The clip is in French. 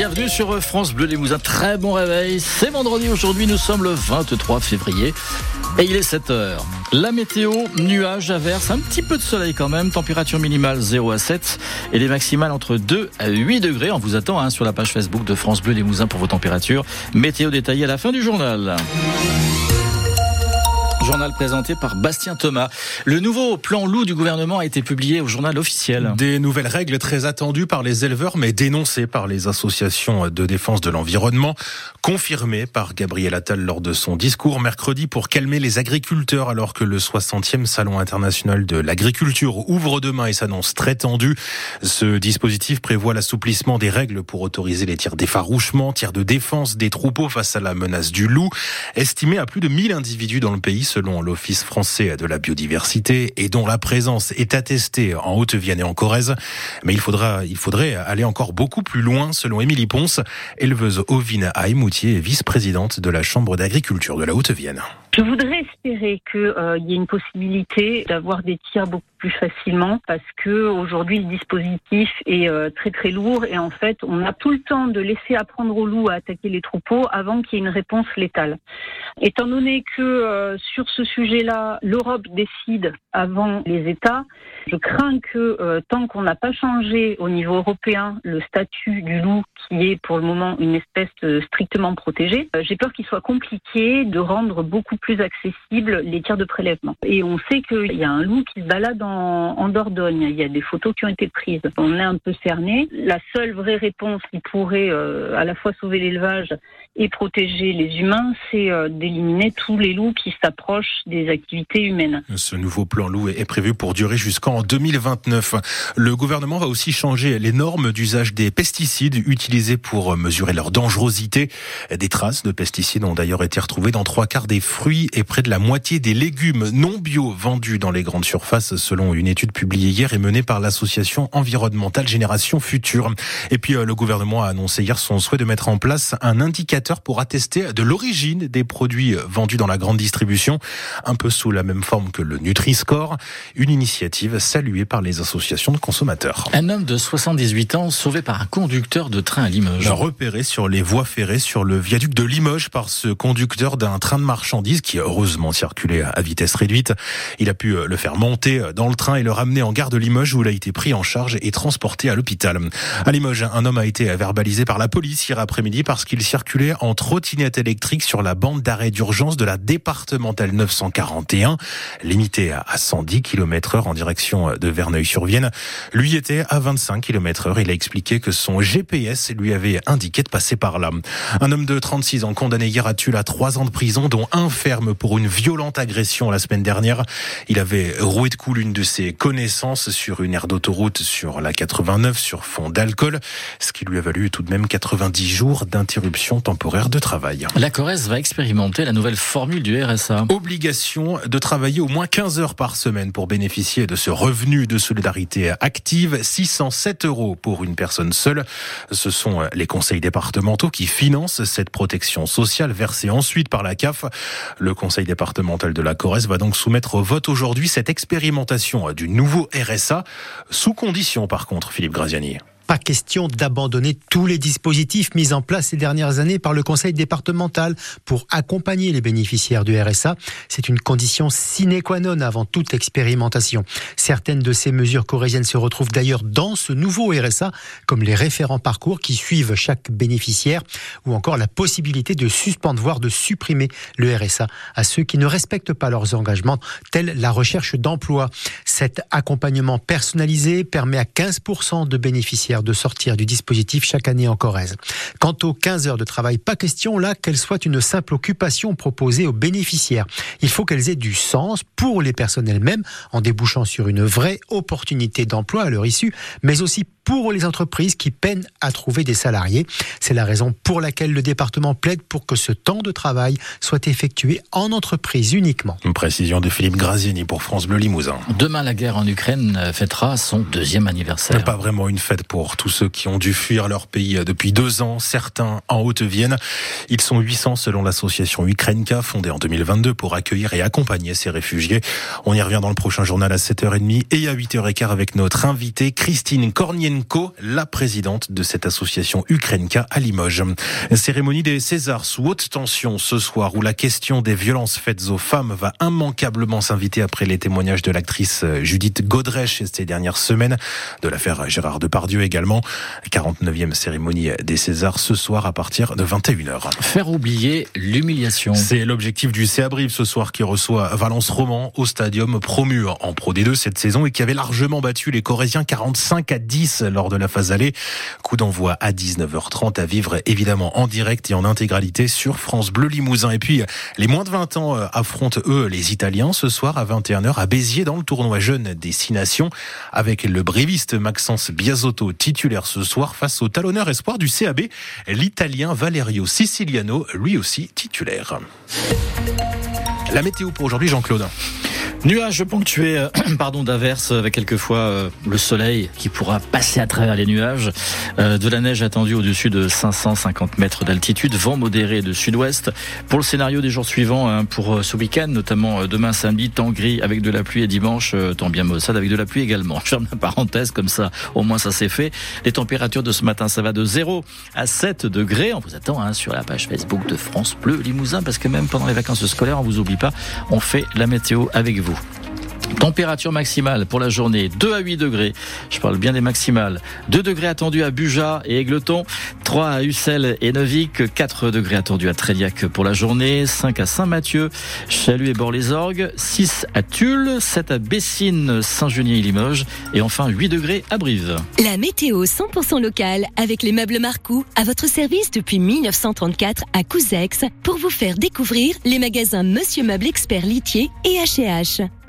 Bienvenue sur France Bleu Limousin. Très bon réveil. C'est vendredi aujourd'hui. Nous sommes le 23 février et il est 7 heures. La météo, nuages, averses, un petit peu de soleil quand même. Température minimale 0 à 7 et les maximales entre 2 à 8 degrés. On vous attend hein, sur la page Facebook de France Bleu Limousin pour vos températures. Météo détaillée à la fin du journal journal présenté par Bastien Thomas. Le nouveau plan loup du gouvernement a été publié au journal officiel. Des nouvelles règles très attendues par les éleveurs, mais dénoncées par les associations de défense de l'environnement, confirmées par Gabriel Attal lors de son discours mercredi pour calmer les agriculteurs alors que le 60e Salon international de l'agriculture ouvre demain et s'annonce très tendu. Ce dispositif prévoit l'assouplissement des règles pour autoriser les tirs d'effarouchement, tirs de défense des troupeaux face à la menace du loup, estimé à plus de 1000 individus dans le pays selon l'Office français de la biodiversité et dont la présence est attestée en Haute-Vienne et en Corrèze. Mais il faudra, il faudrait aller encore beaucoup plus loin selon Émilie Ponce, éleveuse ovine à Émoutier et vice-présidente de la Chambre d'agriculture de la Haute-Vienne. Je voudrais espérer qu'il euh, y ait une possibilité d'avoir des tirs beaucoup plus facilement parce que aujourd'hui le dispositif est euh, très très lourd et en fait on a tout le temps de laisser apprendre aux loups à attaquer les troupeaux avant qu'il y ait une réponse létale. Étant donné que euh, sur ce sujet-là l'Europe décide avant les États, je crains que tant qu'on n'a pas changé au niveau européen le statut du loup qui est pour le moment une espèce strictement protégée, j'ai peur qu'il soit compliqué de rendre beaucoup plus accessibles les tirs de prélèvement. Et on sait qu'il y a un loup qui se balade en, Dordogne. Il y a des photos qui ont été prises. On est un peu cerné. La seule vraie réponse qui pourrait euh, à la fois sauver l'élevage et protéger les humains, c'est euh, d'éliminer tous les loups qui s'approchent des activités humaines. Ce nouveau plan loup est prévu pour durer jusqu'en 2029. Le gouvernement va aussi changer les normes d'usage des pesticides utilisés pour mesurer leur dangerosité. Des traces de pesticides ont d'ailleurs été retrouvées dans trois quarts des fruits et près de la moitié des légumes non bio vendus dans les grandes surfaces, selon une étude publiée hier et menée par l'association environnementale Génération Future. Et puis euh, le gouvernement a annoncé hier son souhait de mettre en place un indicateur pour attester de l'origine des produits vendus dans la grande distribution, un peu sous la même forme que le Nutri-Score, une initiative saluée par les associations de consommateurs. Un homme de 78 ans sauvé par un conducteur de train à Limoges. Repéré sur les voies ferrées sur le viaduc de Limoges par ce conducteur d'un train de marchandises qui heureusement circulait à vitesse réduite. Il a pu euh, le faire monter dans le train et le ramener en gare de Limoges où il a été pris en charge et transporté à l'hôpital. À Limoges, un homme a été verbalisé par la police hier après-midi parce qu'il circulait en trottinette électrique sur la bande d'arrêt d'urgence de la départementale 941, limitée à 110 km heure en direction de Verneuil-sur-Vienne. Lui était à 25 km heure. Il a expliqué que son GPS lui avait indiqué de passer par là. Un homme de 36 ans condamné hier à tuer à 3 ans de prison, dont un fait pour une violente agression la semaine dernière. Il avait roué de coups l'une de ses connaissances sur une aire d'autoroute sur la 89 sur fond d'alcool, ce qui lui a valu tout de même 90 jours d'interruption temporaire de travail. La Corrèze va expérimenter la nouvelle formule du RSA. Obligation de travailler au moins 15 heures par semaine pour bénéficier de ce revenu de solidarité active, 607 euros pour une personne seule. Ce sont les conseils départementaux qui financent cette protection sociale versée ensuite par la CAF. Le conseil départemental de la Corrèze va donc soumettre au vote aujourd'hui cette expérimentation du nouveau RSA, sous condition par contre, Philippe Graziani pas question d'abandonner tous les dispositifs mis en place ces dernières années par le conseil départemental pour accompagner les bénéficiaires du RSA. C'est une condition sine qua non avant toute expérimentation. Certaines de ces mesures corésiennes se retrouvent d'ailleurs dans ce nouveau RSA, comme les référents parcours qui suivent chaque bénéficiaire, ou encore la possibilité de suspendre, voire de supprimer le RSA à ceux qui ne respectent pas leurs engagements, tels la recherche d'emploi. Cet accompagnement personnalisé permet à 15% de bénéficiaires de sortir du dispositif chaque année en Corrèze. Quant aux 15 heures de travail, pas question là qu'elles soient une simple occupation proposée aux bénéficiaires. Il faut qu'elles aient du sens pour les personnes elles-mêmes en débouchant sur une vraie opportunité d'emploi à leur issue, mais aussi pour les entreprises qui peinent à trouver des salariés. C'est la raison pour laquelle le département plaide pour que ce temps de travail soit effectué en entreprise uniquement. Une précision de Philippe Graziani pour France Bleu Limousin. Demain, la guerre en Ukraine fêtera son deuxième anniversaire. Pas vraiment une fête pour pour tous ceux qui ont dû fuir leur pays depuis deux ans, certains en Haute-Vienne. Ils sont 800 selon l'association Ukrainka, fondée en 2022 pour accueillir et accompagner ces réfugiés. On y revient dans le prochain journal à 7h30 et à 8h15 avec notre invitée Christine Kornienko, la présidente de cette association Ukrainka à Limoges. Cérémonie des Césars sous haute tension ce soir où la question des violences faites aux femmes va immanquablement s'inviter après les témoignages de l'actrice Judith Godrèche ces dernières semaines, de l'affaire Gérard Depardieu également. 49e cérémonie des Césars ce soir à partir de 21h. Faire oublier l'humiliation. C'est l'objectif du CA Brive ce soir qui reçoit Valence Roman au stadium promu en Pro D2 cette saison et qui avait largement battu les Corésiens 45 à 10 lors de la phase allée. Coup d'envoi à 19h30 à vivre évidemment en direct et en intégralité sur France Bleu Limousin. Et puis les moins de 20 ans affrontent eux les Italiens ce soir à 21h à Béziers dans le tournoi jeune des Six Nations avec le bréviste Maxence Biasotto titulaire ce soir face au talonneur espoir du CAB, l'Italien Valerio Siciliano, lui aussi titulaire. La météo pour aujourd'hui, Jean-Claude. Nuages ponctués, euh, pardon, d'averses avec quelquefois euh, le soleil qui pourra passer à travers les nuages. Euh, de la neige attendue au-dessus de 550 mètres d'altitude, vent modéré de sud-ouest. Pour le scénario des jours suivants, hein, pour ce week-end, notamment demain samedi, temps gris avec de la pluie et dimanche, temps bien maussade avec de la pluie également. Je ferme la parenthèse, comme ça, au moins ça s'est fait. Les températures de ce matin, ça va de 0 à 7 degrés. On vous attend hein, sur la page Facebook de France Bleu Limousin parce que même pendant les vacances scolaires, on vous oublie pas, on fait la météo avec vous. году. Température maximale pour la journée 2 à 8 degrés. Je parle bien des maximales. 2 degrés attendus à Buja et Aigleton, 3 à Ussel et Neuvik, 4 degrés attendus à Tréliac pour la journée, 5 à Saint-Mathieu, Chalut et Bord-les-Orgues, 6 à Tulle, 7 à Bessines, Saint-Junien et Limoges et enfin 8 degrés à Brive. La météo 100% locale avec les meubles Marcou à votre service depuis 1934 à Couzex pour vous faire découvrir les magasins Monsieur Meuble Expert Litier et H&H.